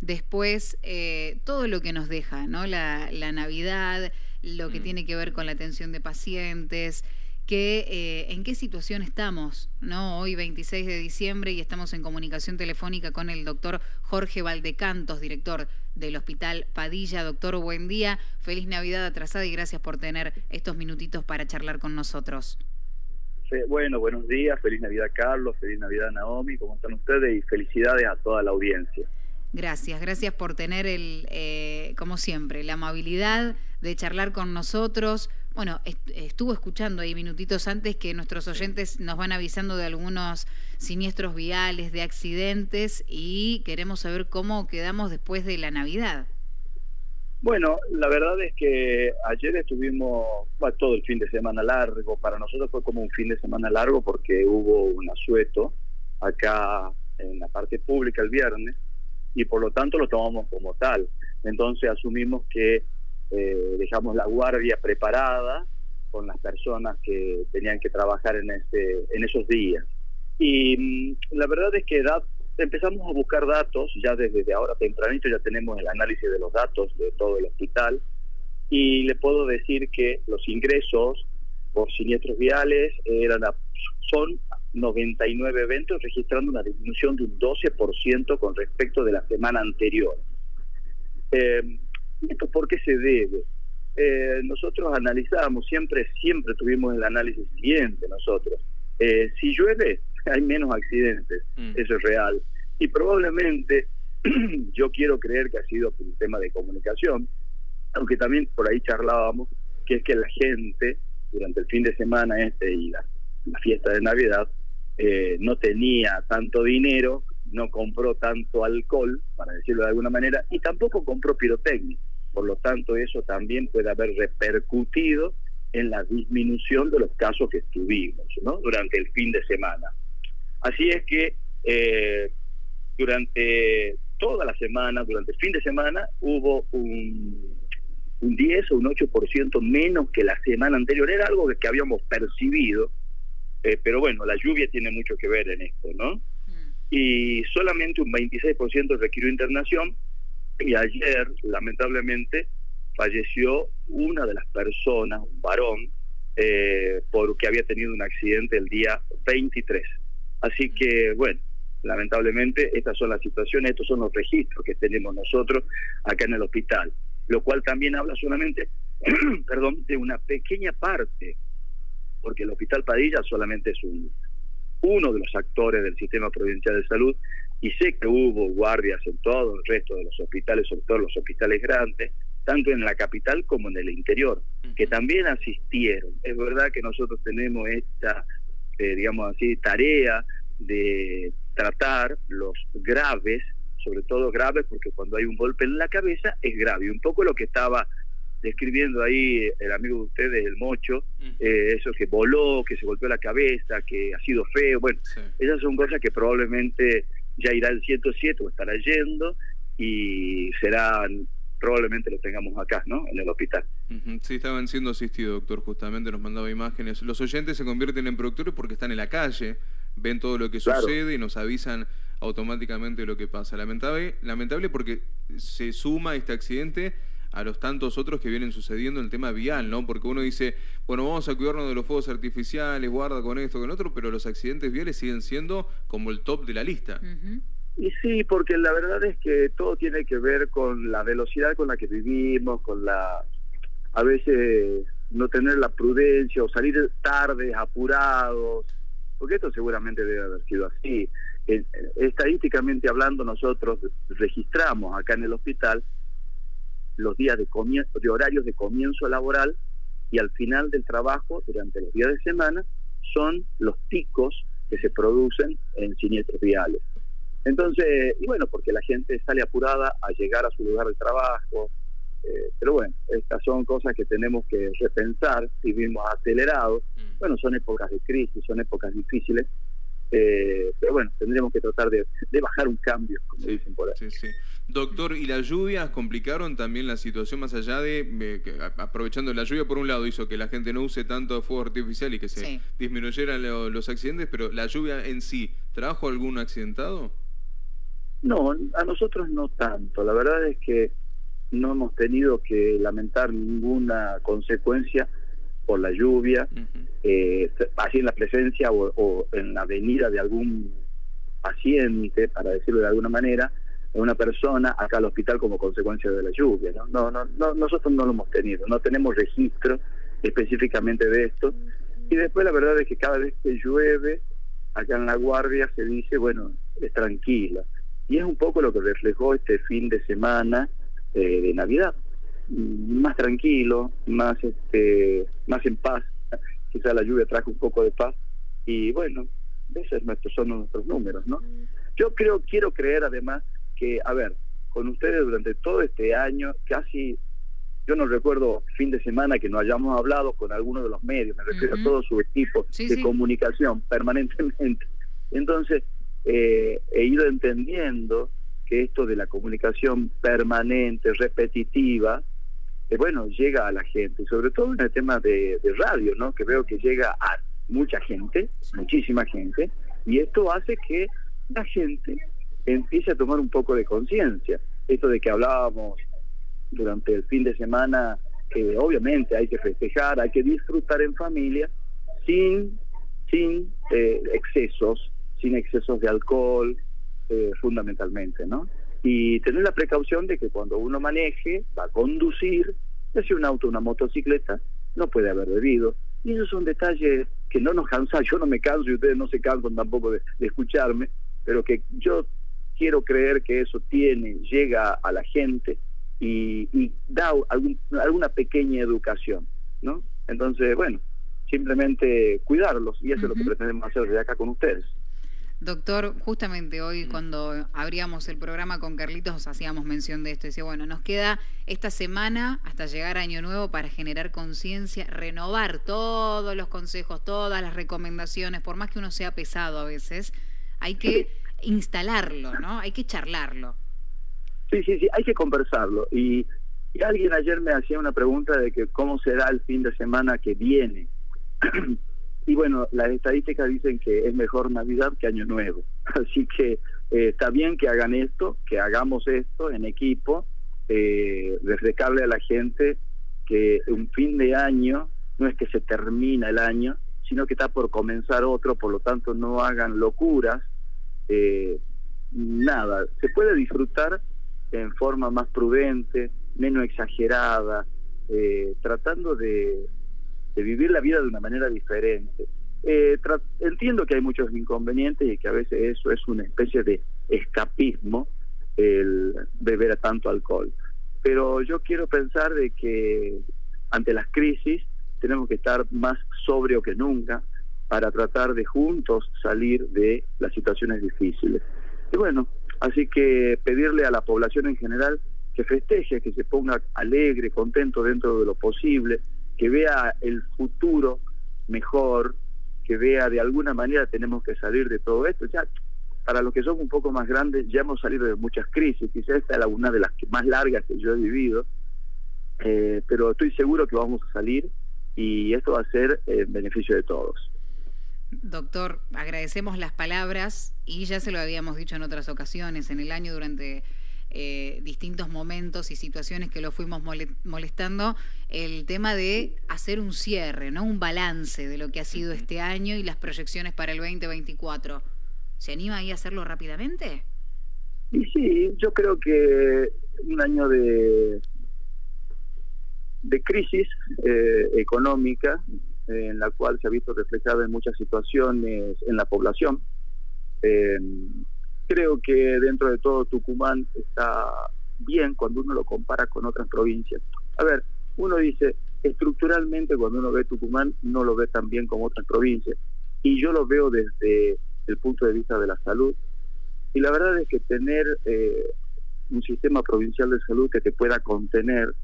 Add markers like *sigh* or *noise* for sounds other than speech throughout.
después eh, todo lo que nos deja, ¿no? La, Navidad, lo que mm. tiene que ver con la atención de pacientes, que eh, en qué situación estamos, ¿no? Hoy 26 de diciembre y estamos en comunicación telefónica con el doctor Jorge Valdecantos, director del Hospital Padilla. Doctor, buen día, feliz Navidad atrasada y gracias por tener estos minutitos para charlar con nosotros. Bueno, buenos días, feliz Navidad Carlos, feliz Navidad Naomi, ¿cómo están ustedes? Y felicidades a toda la audiencia. Gracias, gracias por tener el, eh, como siempre, la amabilidad de charlar con nosotros. Bueno, estuvo escuchando ahí minutitos antes que nuestros oyentes nos van avisando de algunos siniestros viales, de accidentes y queremos saber cómo quedamos después de la Navidad. Bueno, la verdad es que ayer estuvimos todo el fin de semana largo. Para nosotros fue como un fin de semana largo porque hubo un asueto acá en la parte pública el viernes y por lo tanto lo tomamos como tal. Entonces asumimos que eh, dejamos la guardia preparada con las personas que tenían que trabajar en, este, en esos días. Y mm, la verdad es que empezamos a buscar datos, ya desde ahora tempranito ya tenemos el análisis de los datos de todo el hospital y le puedo decir que los ingresos por siniestros viales eran son 99 eventos, registrando una disminución de un 12% con respecto de la semana anterior. Eh, ¿Esto por qué se debe? Eh, nosotros analizamos, siempre, siempre tuvimos el análisis siguiente nosotros. Eh, si llueve, hay menos accidentes, mm. eso es real. Y probablemente, *clears throat* yo quiero creer que ha sido por un tema de comunicación, aunque también por ahí charlábamos, que es que la gente, durante el fin de semana este y la, fiesta de Navidad, eh, no tenía tanto dinero, no compró tanto alcohol, para decirlo de alguna manera, y tampoco compró pirotecnia. Por lo tanto, eso también puede haber repercutido en la disminución de los casos que tuvimos ¿no? durante el fin de semana. Así es que eh, durante toda la semana, durante el fin de semana, hubo un, un 10 o un 8% menos que la semana anterior. Era algo que habíamos percibido, eh, pero bueno, la lluvia tiene mucho que ver en esto, ¿no? Mm. Y solamente un 26% requirió internación y ayer, lamentablemente, falleció una de las personas, un varón, eh, porque había tenido un accidente el día 23. Así que, bueno, lamentablemente estas son las situaciones, estos son los registros que tenemos nosotros acá en el hospital, lo cual también habla solamente, *clears throat* perdón, de una pequeña parte, porque el Hospital Padilla solamente es un, uno de los actores del sistema provincial de salud y sé que hubo guardias en todo el resto de los hospitales, sobre todo los hospitales grandes, tanto en la capital como en el interior, que también asistieron. Es verdad que nosotros tenemos esta, eh, digamos así, tarea de tratar los graves, sobre todo graves, porque cuando hay un golpe en la cabeza es grave. Un poco lo que estaba describiendo ahí el amigo de ustedes, el Mocho, eh, eso que voló, que se golpeó la cabeza, que ha sido feo. Bueno, esas son cosas que probablemente ya irá el 107 o estará yendo y serán probablemente lo tengamos acá, ¿no? En el hospital. Sí, estaban siendo asistidos, doctor, justamente nos mandaba imágenes. Los oyentes se convierten en productores porque están en la calle, ven todo lo que sucede y nos avisan automáticamente lo que pasa. Lamentable, lamentable porque se suma este accidente a los tantos otros que vienen sucediendo en el tema vial, ¿no? Porque uno dice, bueno, vamos a cuidarnos de los fuegos artificiales, guarda con esto, con otro, pero los accidentes viales siguen siendo como el top de la lista. Y sí, porque la verdad es que todo tiene que ver con la velocidad con la que vivimos, con la, a veces no tener la prudencia o salir tarde, apurados, porque esto seguramente debe haber sido así. Estadísticamente hablando, nosotros registramos acá en el hospital los días de, de horarios de comienzo laboral y al final del trabajo, durante los días de semana, son los picos que se producen en siniestros viales. Entonces, y bueno, porque la gente sale apurada a llegar a su lugar de trabajo, eh, pero bueno, estas son cosas que tenemos que repensar, vivimos acelerados, mm. bueno, son épocas de crisis, son épocas difíciles, eh, pero bueno, tendremos que tratar de, bajar un cambio, como dicen por ahí. Sí, sí. Doctor, ¿y las lluvias complicaron también la situación más allá de, aprovechando la lluvia por un lado hizo que la gente no use tanto fuego artificial y que se disminuyeran los accidentes, pero la lluvia en sí, ¿trajo algún accidentado? No, a nosotros no tanto. La verdad es que no hemos tenido que lamentar ninguna consecuencia por la lluvia, eh, así en la presencia o, en la venida de algún paciente, para decirlo de alguna manera, de una persona acá al hospital como consecuencia de la lluvia. ¿no? No, no, no, nosotros no lo hemos tenido, no tenemos registro específicamente de esto. Y después la verdad es que cada vez que llueve, acá en la guardia se dice, bueno, es tranquila. Y es un poco lo que reflejó este fin de semana eh, de Navidad. Más tranquilo, más este, más en paz. Quizá la lluvia trajo un poco de paz. Y bueno, esos son nuestros números, ¿no? Yo creo, quiero creer además que, a ver, con ustedes durante todo este año, casi, yo no recuerdo fin de semana que no hayamos hablado con alguno de los medios, me refiero a todo su equipo de comunicación permanentemente. Entonces, eh, he ido entendiendo que esto de la comunicación permanente, repetitiva, eh, bueno, llega a la gente, sobre todo en el tema de, radio, ¿no? Que veo que llega a mucha gente, muchísima gente, y esto hace que la gente empiece a tomar un poco de conciencia. Esto de que hablábamos durante el fin de semana, que obviamente hay que festejar, hay que disfrutar en familia, sin, sin eh, excesos, sin excesos de alcohol, eh, fundamentalmente, ¿no? Y tener la precaución de que cuando uno maneje, va a conducir, ya sea un auto o una motocicleta, no puede haber bebido. Y esos son detalles que no nos cansan, yo no me canso y ustedes no se cansan tampoco de, escucharme, pero que yo quiero creer que eso tiene, llega a la gente y, da alguna pequeña educación, ¿no? Entonces, bueno, simplemente cuidarlos y eso es lo que pretendemos hacer desde acá con ustedes. Doctor, justamente hoy mm. cuando abríamos el programa con Carlitos hacíamos mención de esto. Decía, bueno, nos queda esta semana hasta llegar a Año Nuevo para generar conciencia, renovar todos los consejos, todas las recomendaciones, por más que uno sea pesado a veces, hay que *laughs* instalarlo, ¿no? Hay que charlarlo. Sí, sí, sí, hay que conversarlo. Y, y alguien ayer me hacía una pregunta de que cómo será el fin de semana que viene. *clears throat* Y bueno, las estadísticas dicen que es mejor Navidad que Año Nuevo. *laughs* Así que eh, está bien que hagan esto, que hagamos esto en equipo, eh, refrescarle a la gente que un fin de año no es que se termina el año, sino que está por comenzar otro, por lo tanto no hagan locuras, eh, nada, se puede disfrutar en forma más prudente, menos exagerada, eh, tratando de, de vivir la vida de una manera diferente. Eh, entiendo que hay muchos inconvenientes y que a veces eso es una especie de escapismo el beber tanto alcohol. Pero yo quiero pensar de que ante las crisis tenemos que estar más sobrio que nunca para tratar de juntos salir de las situaciones difíciles. Y bueno, así que pedirle a la población en general que festeje, que se ponga alegre, contento dentro de lo posible, que vea el futuro mejor, que vea de alguna manera tenemos que salir de todo esto. Ya para los que son un poco más grandes ya hemos salido de muchas crisis, quizás esta es una de las más largas que yo he vivido, eh, pero estoy seguro que vamos a salir y esto va a ser en beneficio de todos. Doctor, agradecemos las palabras y ya se lo habíamos dicho en otras ocasiones, en el año durante eh, distintos momentos y situaciones que lo fuimos molestando, el tema de hacer un cierre, ¿no? un balance de lo que ha sido este año y las proyecciones para el 2024. ¿Se anima ahí a hacerlo rápidamente? Y sí, yo creo que un año de, de crisis eh, económica en la cual se ha visto reflejada en muchas situaciones en la población. Eh, creo que dentro de todo Tucumán está bien cuando uno lo compara con otras provincias. A ver, uno dice, estructuralmente cuando uno ve Tucumán no lo ve tan bien como otras provincias. Y yo lo veo desde el punto de vista de la salud. Y la verdad es que tener eh, un sistema provincial de salud que te pueda contener,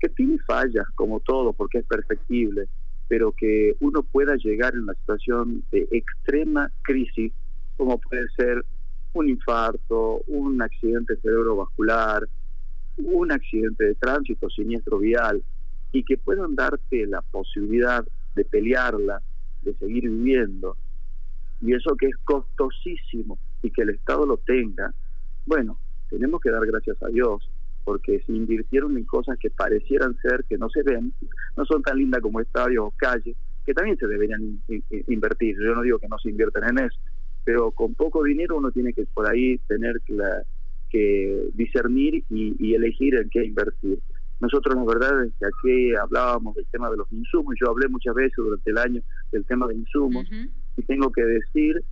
que tiene fallas como todo, porque es perfectible, pero que uno pueda llegar en una situación de extrema crisis, como puede ser un infarto, un accidente cerebrovascular, un accidente de tránsito, siniestro vial, y que puedan darte la posibilidad de pelearla, de seguir viviendo, y eso que es costosísimo y que el Estado lo tenga, Bueno, tenemos que dar gracias a Dios porque se invirtieron en cosas que parecieran ser, que no se ven, no son tan lindas como estadios o calles, que también se deberían invertir. Yo no digo que no se inviertan en eso, pero con poco dinero uno tiene que por ahí tener que, que discernir y, elegir en qué invertir. Nosotros la verdad es que aquí hablábamos del tema de los insumos, yo hablé muchas veces durante el año del tema de insumos y tengo que decir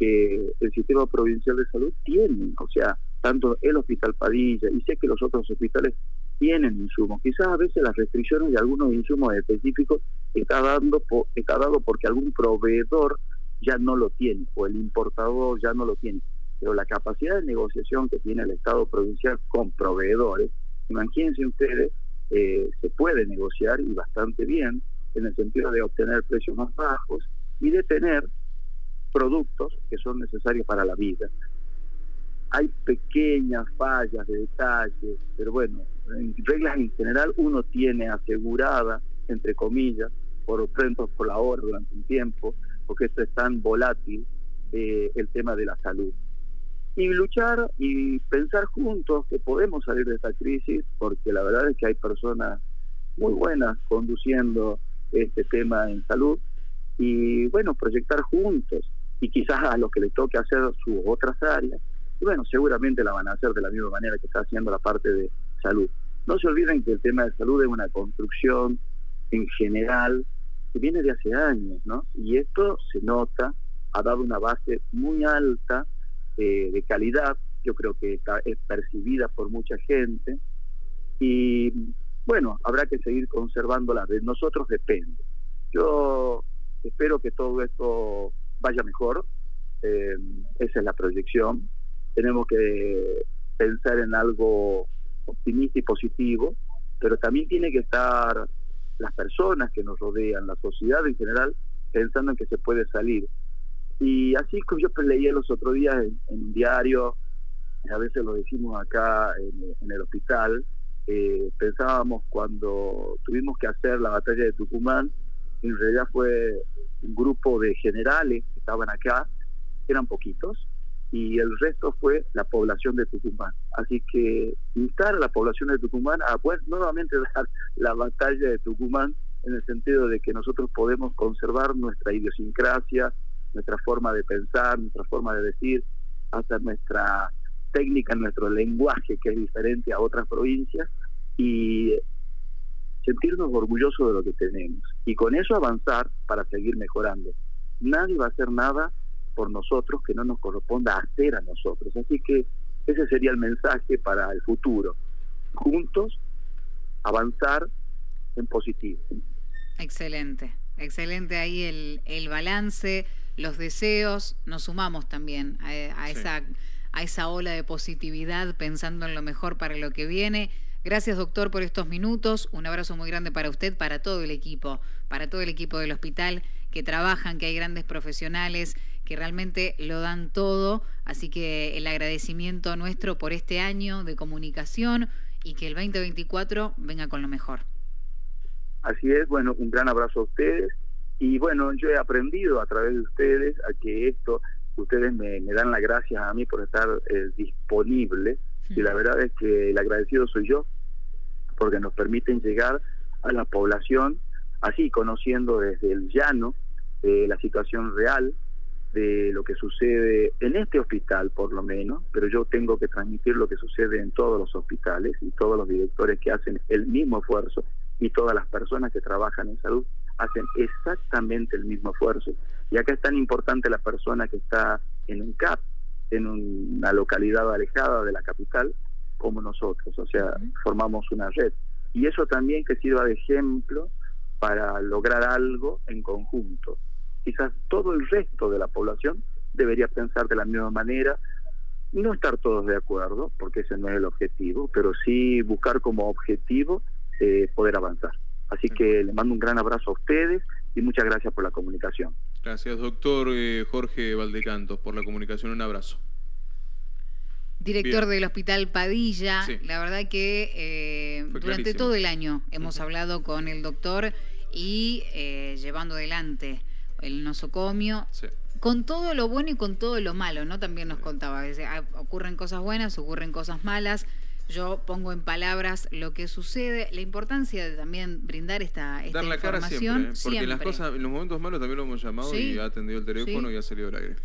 que el sistema provincial de salud tiene, o sea, tanto el Hospital Padilla y sé que los otros hospitales tienen insumos. Quizás a veces las restricciones de algunos insumos específicos está dando está dado porque algún proveedor ya no lo tiene o el importador ya no lo tiene. Pero la capacidad de negociación que tiene el Estado provincial con proveedores, imagínense ustedes, eh, se puede negociar y bastante bien en el sentido de obtener precios más bajos y de tener productos que son necesarios para la vida. Hay pequeñas fallas de detalle, pero bueno, en reglas en general uno tiene asegurada, entre comillas, por pronto por la hora durante un tiempo, porque esto es tan volátil, eh, el tema de la salud. Y luchar y pensar juntos que podemos salir de esta crisis, porque la verdad es que hay personas muy buenas conduciendo este tema en salud, y bueno, proyectar juntos, y quizás a los que les toque hacer sus otras áreas, y bueno, seguramente la van a hacer de la misma manera que está haciendo la parte de salud. No se olviden que el tema de salud es una construcción en general que viene de hace años, ¿no? Y esto se nota, ha dado una base muy alta eh, de calidad, yo creo que es percibida por mucha gente, y bueno, habrá que seguir conservándola, de nosotros depende. Yo espero que todo esto vaya mejor, eh, esa es la proyección, tenemos que pensar en algo optimista y positivo, pero también tiene que estar las personas que nos rodean, la sociedad en general, pensando en que se puede salir. Y así como yo leía los otros días en, un diario, a veces lo decimos acá en, el hospital, eh, pensábamos cuando tuvimos que hacer la batalla de Tucumán, en realidad fue un grupo de generales que estaban acá, eran poquitos, y el resto fue la población de Tucumán. Así que instar a la población de Tucumán a pues, nuevamente *laughs* dar la batalla de Tucumán en el sentido de que nosotros podemos conservar nuestra idiosincrasia, nuestra forma de pensar, nuestra forma de decir, hasta nuestra técnica, nuestro lenguaje que es diferente a otras provincias y sentirnos orgullosos de lo que tenemos y con eso avanzar para seguir mejorando. Nadie va a hacer nada por nosotros que no nos corresponda hacer a nosotros. Así que ese sería el mensaje para el futuro. Juntos, avanzar en positivo. Excelente, excelente ahí el, el balance, los deseos, nos sumamos también a, esa, a esa ola de positividad pensando en lo mejor para lo que viene. Gracias, doctor, por estos minutos. Un abrazo muy grande para usted, para todo el equipo, para todo el equipo del hospital que trabajan, que hay grandes profesionales que realmente lo dan todo. Así que el agradecimiento nuestro por este año de comunicación y que el 2024 venga con lo mejor. Así es, bueno, un gran abrazo a ustedes. Y bueno, yo he aprendido a través de ustedes a que esto, ustedes me, dan las gracias a mí por estar eh, disponible. Y la verdad es que el agradecido soy yo, porque nos permiten llegar a la población, así conociendo desde el llano eh, la situación real de lo que sucede en este hospital por lo menos, pero yo tengo que transmitir lo que sucede en todos los hospitales y todos los directores que hacen el mismo esfuerzo y todas las personas que trabajan en salud hacen exactamente el mismo esfuerzo. Y acá es tan importante la persona que está en un CAP, en una localidad alejada de la capital, como nosotros, o sea, formamos una red. Y eso también que sirva de ejemplo para lograr algo en conjunto quizás todo el resto de la población debería pensar de la misma manera, no estar todos de acuerdo, porque ese no es el objetivo, pero sí buscar como objetivo eh, poder avanzar. Así que le mando un gran abrazo a ustedes y muchas gracias por la comunicación. Gracias, doctor eh, Jorge Valdecantos, por la comunicación. Un abrazo. Director del Hospital Padilla, la verdad que eh, durante todo el año hemos hablado con el doctor y llevando adelante el nosocomio. con todo lo bueno y con todo lo malo, ¿no? También nos contaba, ah, ocurren cosas buenas, ocurren cosas malas. Yo pongo en palabras lo que sucede, la importancia de también brindar esta, esta Dar la información. cara siempre, ¿eh? porque las cosas, en los momentos malos también lo hemos llamado y ha atendido el teléfono y ha salido al aire.